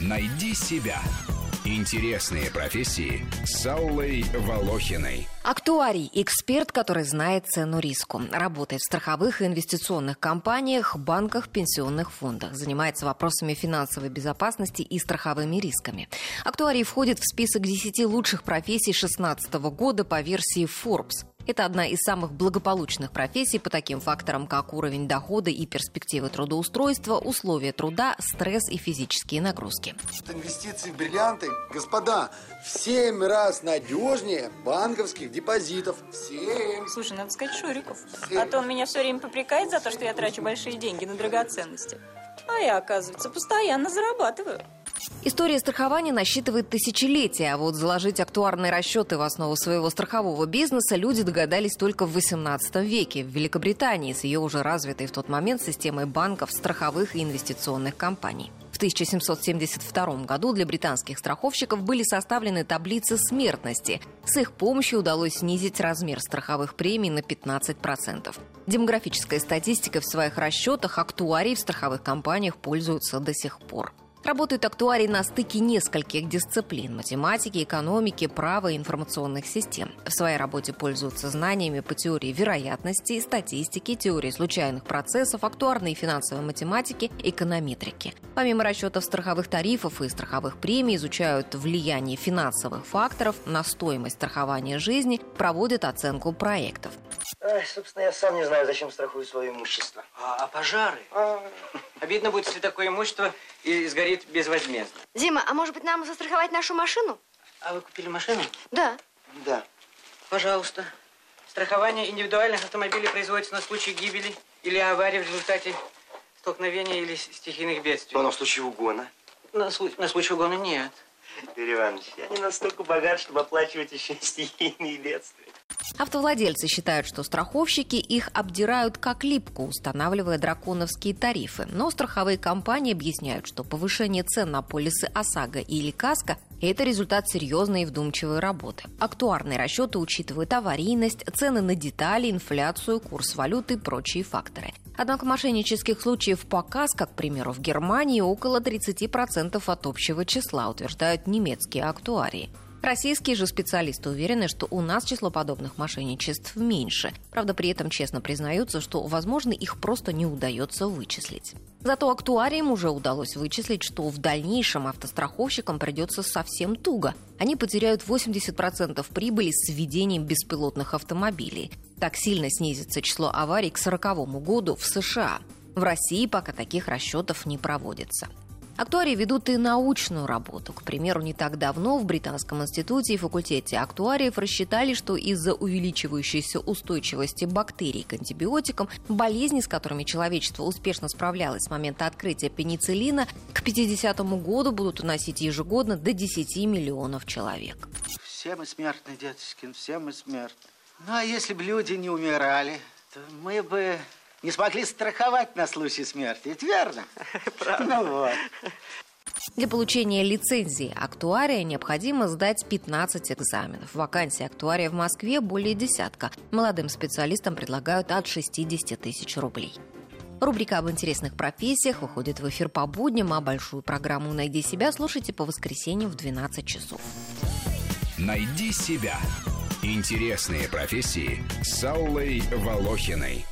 Найди себя. Интересные профессии с Аллой Волохиной. Актуарий – эксперт, который знает цену риску. Работает в страховых и инвестиционных компаниях, банках, пенсионных фондах. Занимается вопросами финансовой безопасности и страховыми рисками. Актуарий входит в список 10 лучших профессий 2016 года по версии Forbes. Это одна из самых благополучных профессий по таким факторам, как уровень дохода и перспективы трудоустройства, условия труда, стресс и физические нагрузки. Инвестиции в бриллианты, господа, в 7 раз надежнее банковских депозитов. В 7. Слушай, надо сказать Шуриков. А то он меня все время попрекает за то, что я трачу большие деньги на драгоценности. А я, оказывается, постоянно зарабатываю. История страхования насчитывает тысячелетия, а вот заложить актуарные расчеты в основу своего страхового бизнеса люди догадались только в XVIII веке в Великобритании с ее уже развитой в тот момент системой банков, страховых и инвестиционных компаний. В 1772 году для британских страховщиков были составлены таблицы смертности. С их помощью удалось снизить размер страховых премий на 15%. Демографическая статистика в своих расчетах актуарий в страховых компаниях пользуются до сих пор. Работают актуарии на стыке нескольких дисциплин – математики, экономики, права и информационных систем. В своей работе пользуются знаниями по теории вероятности, статистики, теории случайных процессов, актуарной и финансовой математики, эконометрики. Помимо расчетов страховых тарифов и страховых премий, изучают влияние финансовых факторов на стоимость страхования жизни, проводят оценку проектов. Ай, собственно, я сам не знаю, зачем страхую свое имущество. А, а пожары? Обидно будет, если такое имущество и сгорит безвозмездно. Дима, а может быть нам застраховать нашу машину? А вы купили машину? Да. Да. Пожалуйста. Страхование индивидуальных автомобилей производится на случай гибели или аварии в результате столкновения или стихийных бедствий. Но в случае угона. На, слу- на случай угона нет. Юрий Иванович, я не настолько богат, чтобы оплачивать еще стихийные бедствия. Автовладельцы считают, что страховщики их обдирают как липку, устанавливая драконовские тарифы. Но страховые компании объясняют, что повышение цен на полисы ОСАГО или КАСКО – это результат серьезной и вдумчивой работы. Актуарные расчеты учитывают аварийность, цены на детали, инфляцию, курс валюты и прочие факторы. Однако мошеннических случаев по КАСКО, к примеру, в Германии около 30% от общего числа, утверждают немецкие актуарии. Российские же специалисты уверены, что у нас число подобных мошенничеств меньше. Правда, при этом честно признаются, что, возможно, их просто не удается вычислить. Зато актуариям уже удалось вычислить, что в дальнейшем автостраховщикам придется совсем туго. Они потеряют 80% прибыли с введением беспилотных автомобилей. Так сильно снизится число аварий к 1940 году в США. В России пока таких расчетов не проводится. Актуарии ведут и научную работу. К примеру, не так давно в Британском институте и факультете актуариев рассчитали, что из-за увеличивающейся устойчивости бактерий к антибиотикам, болезни, с которыми человечество успешно справлялось с момента открытия пенициллина, к 50 году будут уносить ежегодно до 10 миллионов человек. Все мы смертны, дедушкин, все мы смертны. Ну, а если бы люди не умирали, то мы бы не смогли страховать на случай смерти. Ведь верно? Правда. Ну вот. Для получения лицензии актуария необходимо сдать 15 экзаменов. Вакансии актуария в Москве более десятка. Молодым специалистам предлагают от 60 тысяч рублей. Рубрика об интересных профессиях выходит в эфир по будням, а большую программу «Найди себя» слушайте по воскресеньям в 12 часов. Найди себя. Интересные профессии с Аллой Волохиной.